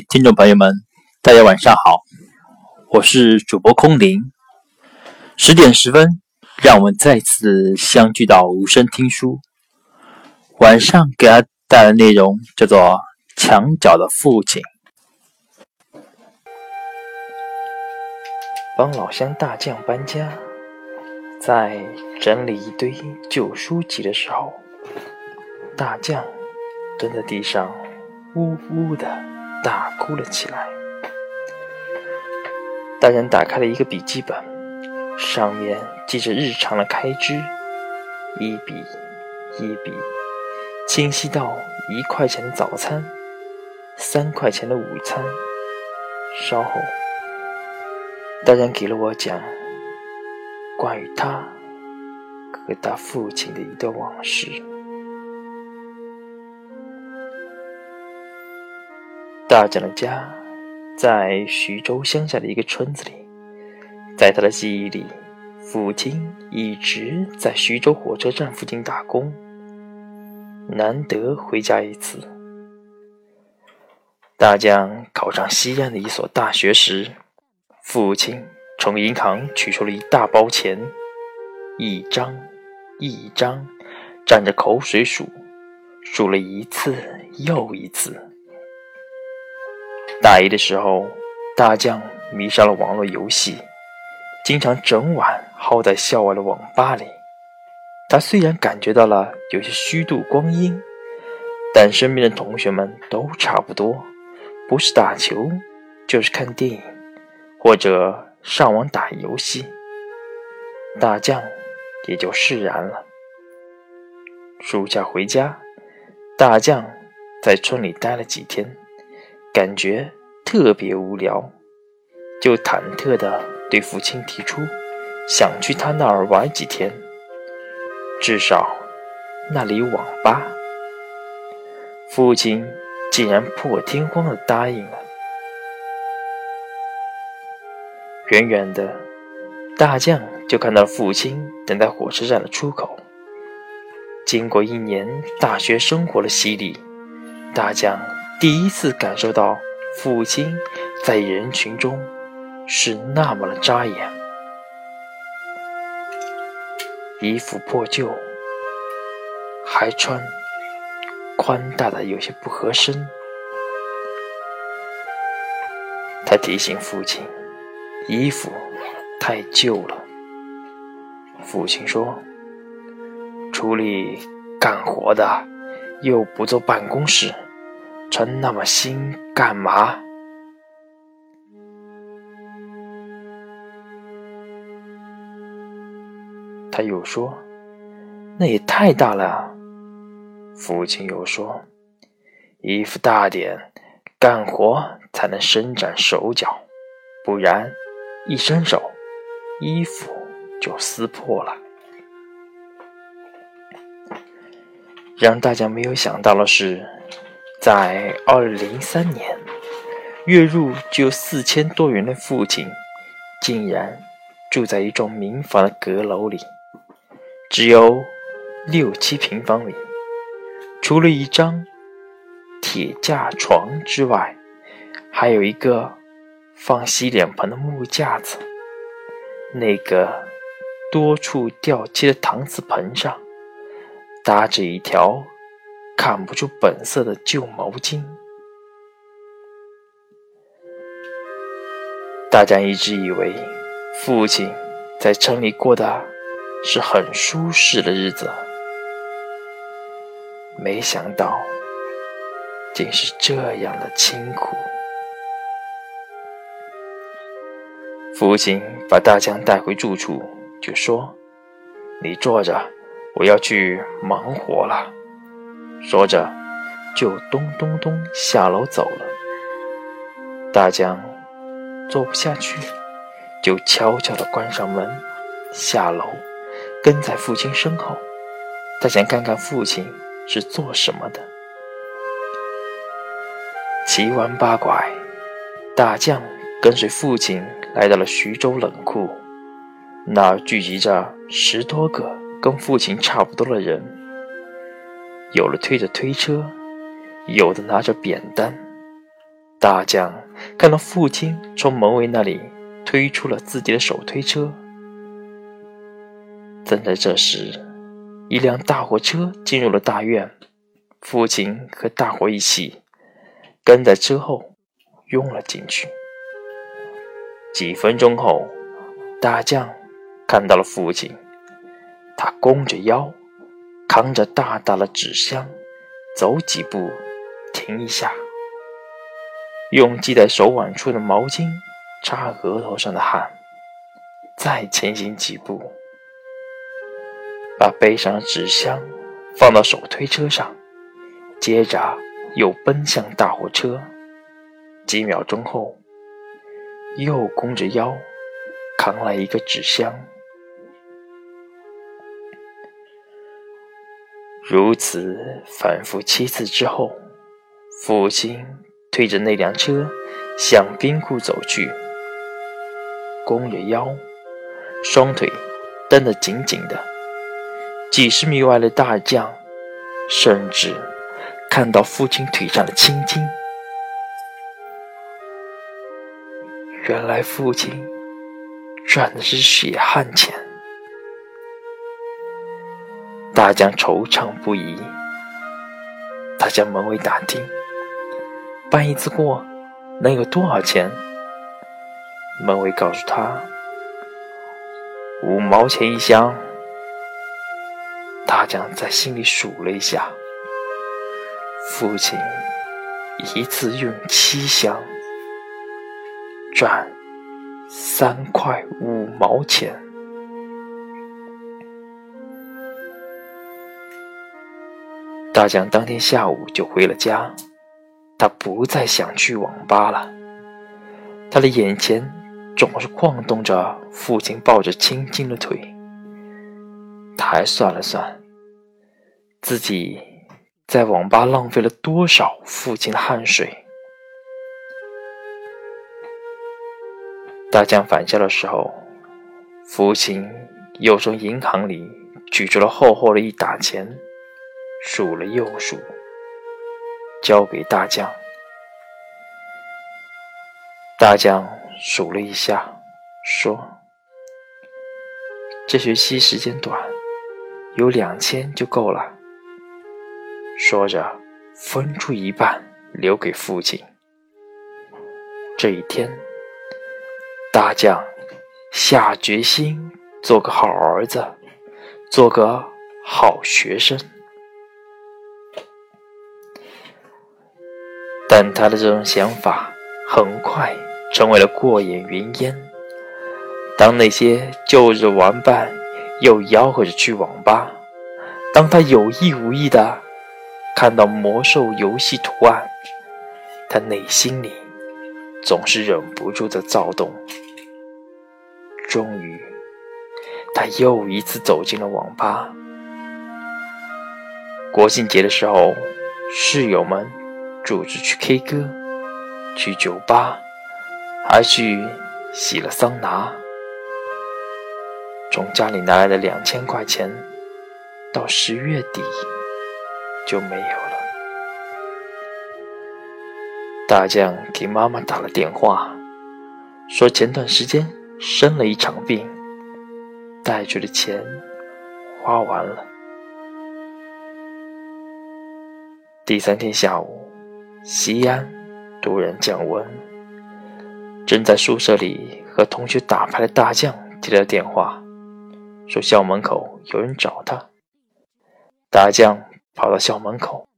听众朋友们，大家晚上好，我是主播空灵。十点十分，让我们再次相聚到无声听书。晚上给大家带来内容叫做《墙角的父亲》。帮老乡大将搬家，在整理一堆旧书籍的时候，大将蹲在地上，呜呜的大哭了起来。大人打开了一个笔记本，上面记着日常的开支，一笔一笔，清晰到一块钱的早餐，三块钱的午餐。稍后。大人给了我讲关于他和他父亲的一段往事。大将的家在徐州乡下的一个村子里，在他的记忆里，父亲一直在徐州火车站附近打工，难得回家一次。大将考上西安的一所大学时。父亲从银行取出了一大包钱，一张一张，蘸着口水数，数了一次又一次。大一的时候，大将迷上了网络游戏，经常整晚耗在校外的网吧里。他虽然感觉到了有些虚度光阴，但身边的同学们都差不多，不是打球，就是看电影。或者上网打游戏，大将也就释然了。暑假回家，大将在村里待了几天，感觉特别无聊，就忐忑地对父亲提出想去他那儿玩几天，至少那里有网吧。父亲竟然破天荒地答应了。远远的，大将就看到父亲等在火车站的出口。经过一年大学生活的洗礼，大将第一次感受到父亲在人群中是那么的扎眼。衣服破旧，还穿宽大的有些不合身。他提醒父亲。衣服太旧了，父亲说：“处理干活的，又不坐办公室，穿那么新干嘛？”他又说：“那也太大了。”父亲又说：“衣服大点，干活才能伸展手脚，不然。”一伸手，衣服就撕破了。让大家没有想到的是，在二零零三年，月入就四千多元的父亲，竟然住在一幢民房的阁楼里，只有六七平方米，除了一张铁架床之外，还有一个。放洗脸盆的木架子，那个多处掉漆的搪瓷盆上，搭着一条看不出本色的旧毛巾。大家一直以为父亲在城里过的是很舒适的日子，没想到竟是这样的清苦。父亲把大江带回住处，就说：“你坐着，我要去忙活了。”说着，就咚咚咚下楼走了。大将坐不下去，就悄悄地关上门，下楼，跟在父亲身后。他想看看父亲是做什么的。七弯八拐，大将跟随父亲。来到了徐州冷库，那儿聚集着十多个跟父亲差不多的人，有了推着推车，有的拿着扁担。大将看到父亲从门卫那里推出了自己的手推车。正在这时，一辆大货车进入了大院，父亲和大伙一起跟在车后拥了进去。几分钟后，大将看到了父亲。他弓着腰，扛着大大的纸箱，走几步，停一下，用系在手腕处的毛巾擦额头上的汗，再前行几步，把背上的纸箱放到手推车上，接着又奔向大货车。几秒钟后，又弓着腰，扛来一个纸箱。如此反复七次之后，父亲推着那辆车向冰库走去，弓着腰，双腿蹬得紧紧的。几十米外的大将甚至看到父亲腿上的青筋。原来父亲赚的是血汗钱。大将惆怅不已。他向门卫打听：“搬一次货能有多少钱？”门卫告诉他：“五毛钱一箱。”大将在心里数了一下：“父亲一次用七箱，赚三块五毛钱。”大将当天下午就回了家，他不再想去网吧了。他的眼前总是晃动着父亲抱着青筋的腿。他还算了算，自己在网吧浪费了多少父亲的汗水。大将返校的时候，父亲又从银行里取出了厚厚的一沓钱。数了又数，交给大将。大将数了一下，说：“这学期时间短，有两千就够了。”说着，分出一半留给父亲。这一天，大将下决心做个好儿子，做个好学生。但他的这种想法很快成为了过眼云烟。当那些旧日玩伴又吆喝着去网吧，当他有意无意的看到魔兽游戏图案，他内心里总是忍不住的躁动。终于，他又一次走进了网吧。国庆节的时候，室友们。组织去 K 歌，去酒吧，还去洗了桑拿。从家里拿来的两千块钱，到十月底就没有了。大将给妈妈打了电话，说前段时间生了一场病，带去的钱花完了。第三天下午。西安突然降温，正在宿舍里和同学打牌的大将接了电话，说校门口有人找他。大将跑到校门口，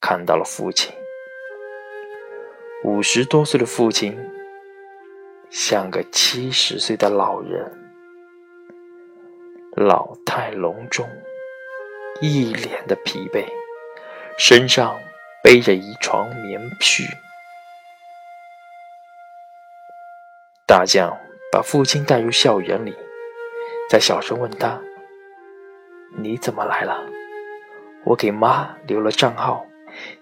看到了父亲。五十多岁的父亲，像个七十岁的老人，老态龙钟，一脸的疲惫，身上。背着一床棉絮，大将把父亲带入校园里，在小声问他：“你怎么来了？我给妈留了账号，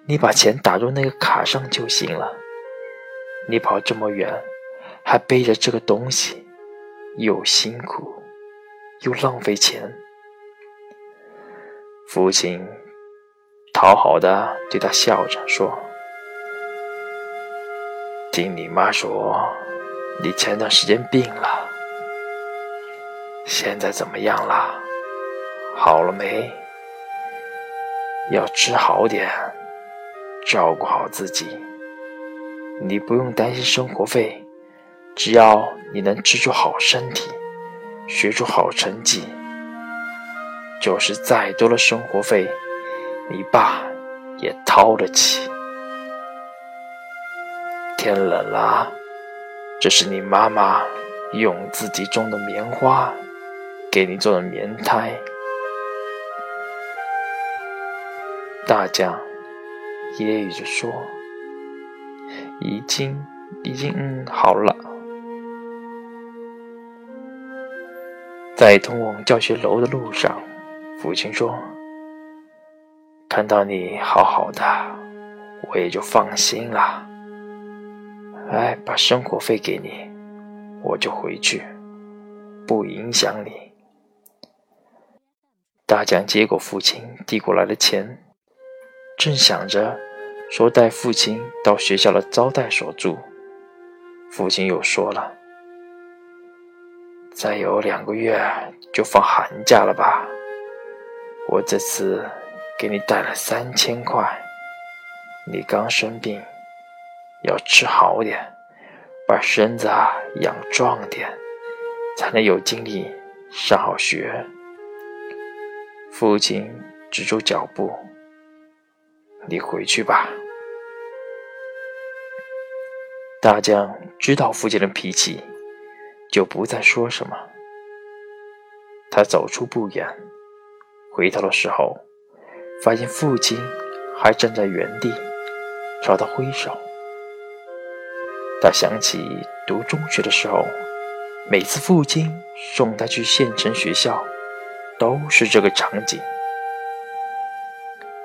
你把钱打入那个卡上就行了。你跑这么远，还背着这个东西，又辛苦又浪费钱，父亲讨好的对他笑着说：“听你妈说，你前段时间病了，现在怎么样了？好了没？要吃好点，照顾好自己。你不用担心生活费，只要你能吃出好身体，学出好成绩。”就是再多的生活费，你爸也掏得起。天冷了，这是你妈妈用自己种的棉花给你做的棉胎。大将揶揄着说：“已经，已经，嗯，好了。”在通往教学楼的路上。父亲说：“看到你好好的，我也就放心了。哎，把生活费给你，我就回去，不影响你。”大将接过父亲递过来的钱，正想着说带父亲到学校的招待所住，父亲又说了：“再有两个月就放寒假了吧？”我这次给你带了三千块，你刚生病，要吃好点，把身子啊养壮点，才能有精力上好学。父亲止住脚步，你回去吧。大将知道父亲的脾气，就不再说什么。他走出不远。回头的时候，发现父亲还站在原地，朝他挥手。他想起读中学的时候，每次父亲送他去县城学校，都是这个场景，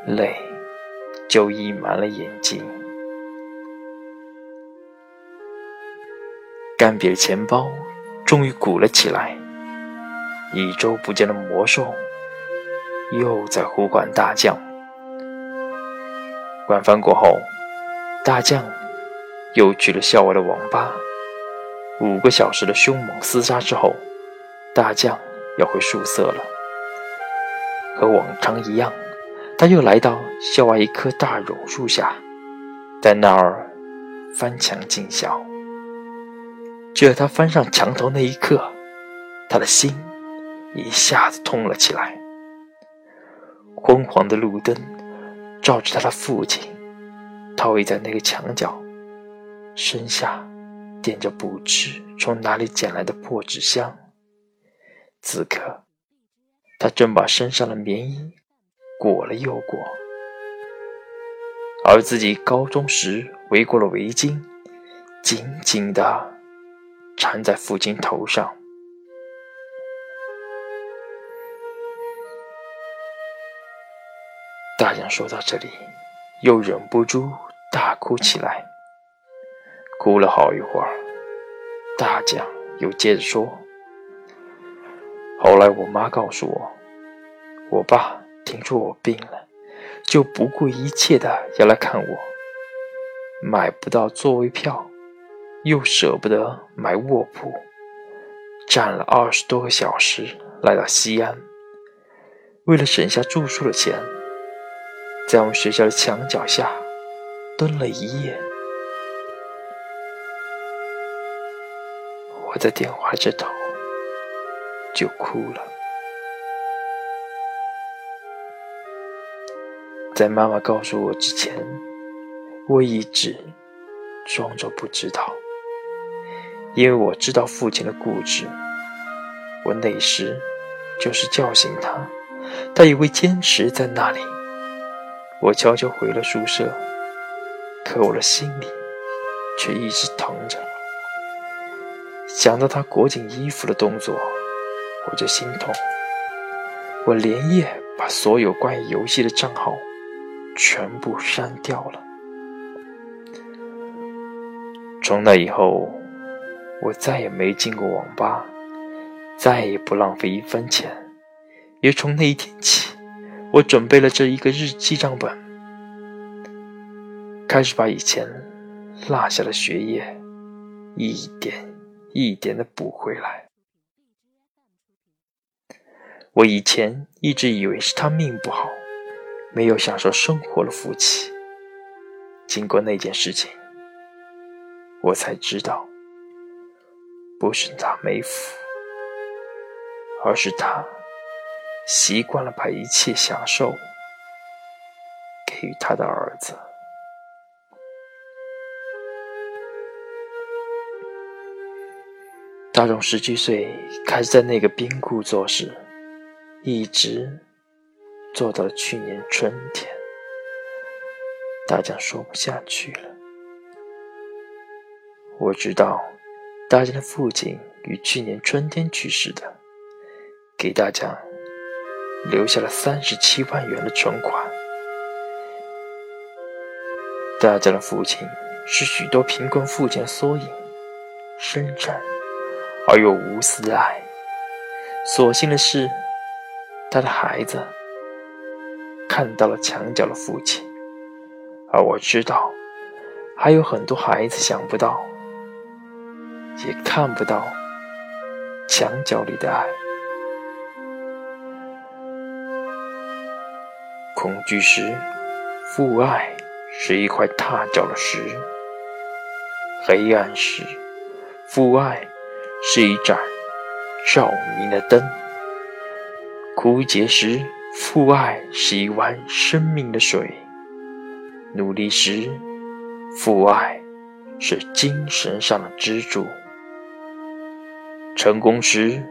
泪就溢满了眼睛。干瘪的钱包终于鼓了起来，一周不见的魔兽。又在呼唤大将。晚饭过后，大将又去了校外的网吧。五个小时的凶猛厮杀之后，大将要回宿舍了。和往常一样，他又来到校外一棵大榕树下，在那儿翻墙进校。就在他翻上墙头那一刻，他的心一下子痛了起来。昏黄的路灯照着他的父亲，倒倚在那个墙角，身下垫着不知从哪里捡来的破纸箱。此刻，他正把身上的棉衣裹了又裹，而自己高中时围过了围巾，紧紧地缠在父亲头上。大将说到这里，又忍不住大哭起来。哭了好一会儿，大将又接着说：“后来我妈告诉我，我爸听说我病了，就不顾一切的要来看我。买不到座位票，又舍不得买卧铺，站了二十多个小时来到西安，为了省下住宿的钱。”在我们学校的墙角下蹲了一夜，我在电话这头就哭了。在妈妈告诉我之前，我一直装作不知道，因为我知道父亲的固执。我那时就是叫醒他，他也会坚持在那里。我悄悄回了宿舍，可我的心里却一直疼着。想到他裹紧衣服的动作，我就心痛。我连夜把所有关于游戏的账号全部删掉了。从那以后，我再也没进过网吧，再也不浪费一分钱。也从那一天起。我准备了这一个日记账本，开始把以前落下的学业一点一点的补回来。我以前一直以为是他命不好，没有享受生活的福气。经过那件事情，我才知道，不是他没福，而是他。习惯了把一切享受给予他的儿子。大众十七岁开始在那个冰库做事，一直做到了去年春天。大江说不下去了。我知道大江的父亲于去年春天去世的，给大家。留下了三十七万元的存款。大家的父亲是许多贫困父亲的缩影，深沉而又无私的爱。所幸的是，他的孩子看到了墙角的父亲，而我知道，还有很多孩子想不到，也看不到墙角里的爱。恐惧时，父爱是一块踏脚的石；黑暗时，父爱是一盏照明的灯；枯竭时，父爱是一碗生命的水；努力时，父爱是精神上的支柱；成功时，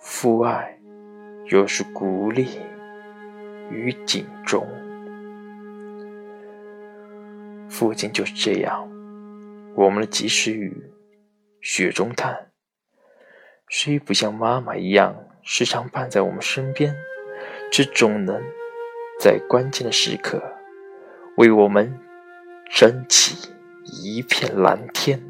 父爱又是鼓励。与警钟，父亲就是这样。我们的及时雨，雪中炭，虽不像妈妈一样时常伴在我们身边，却总能在关键的时刻为我们撑起一片蓝天。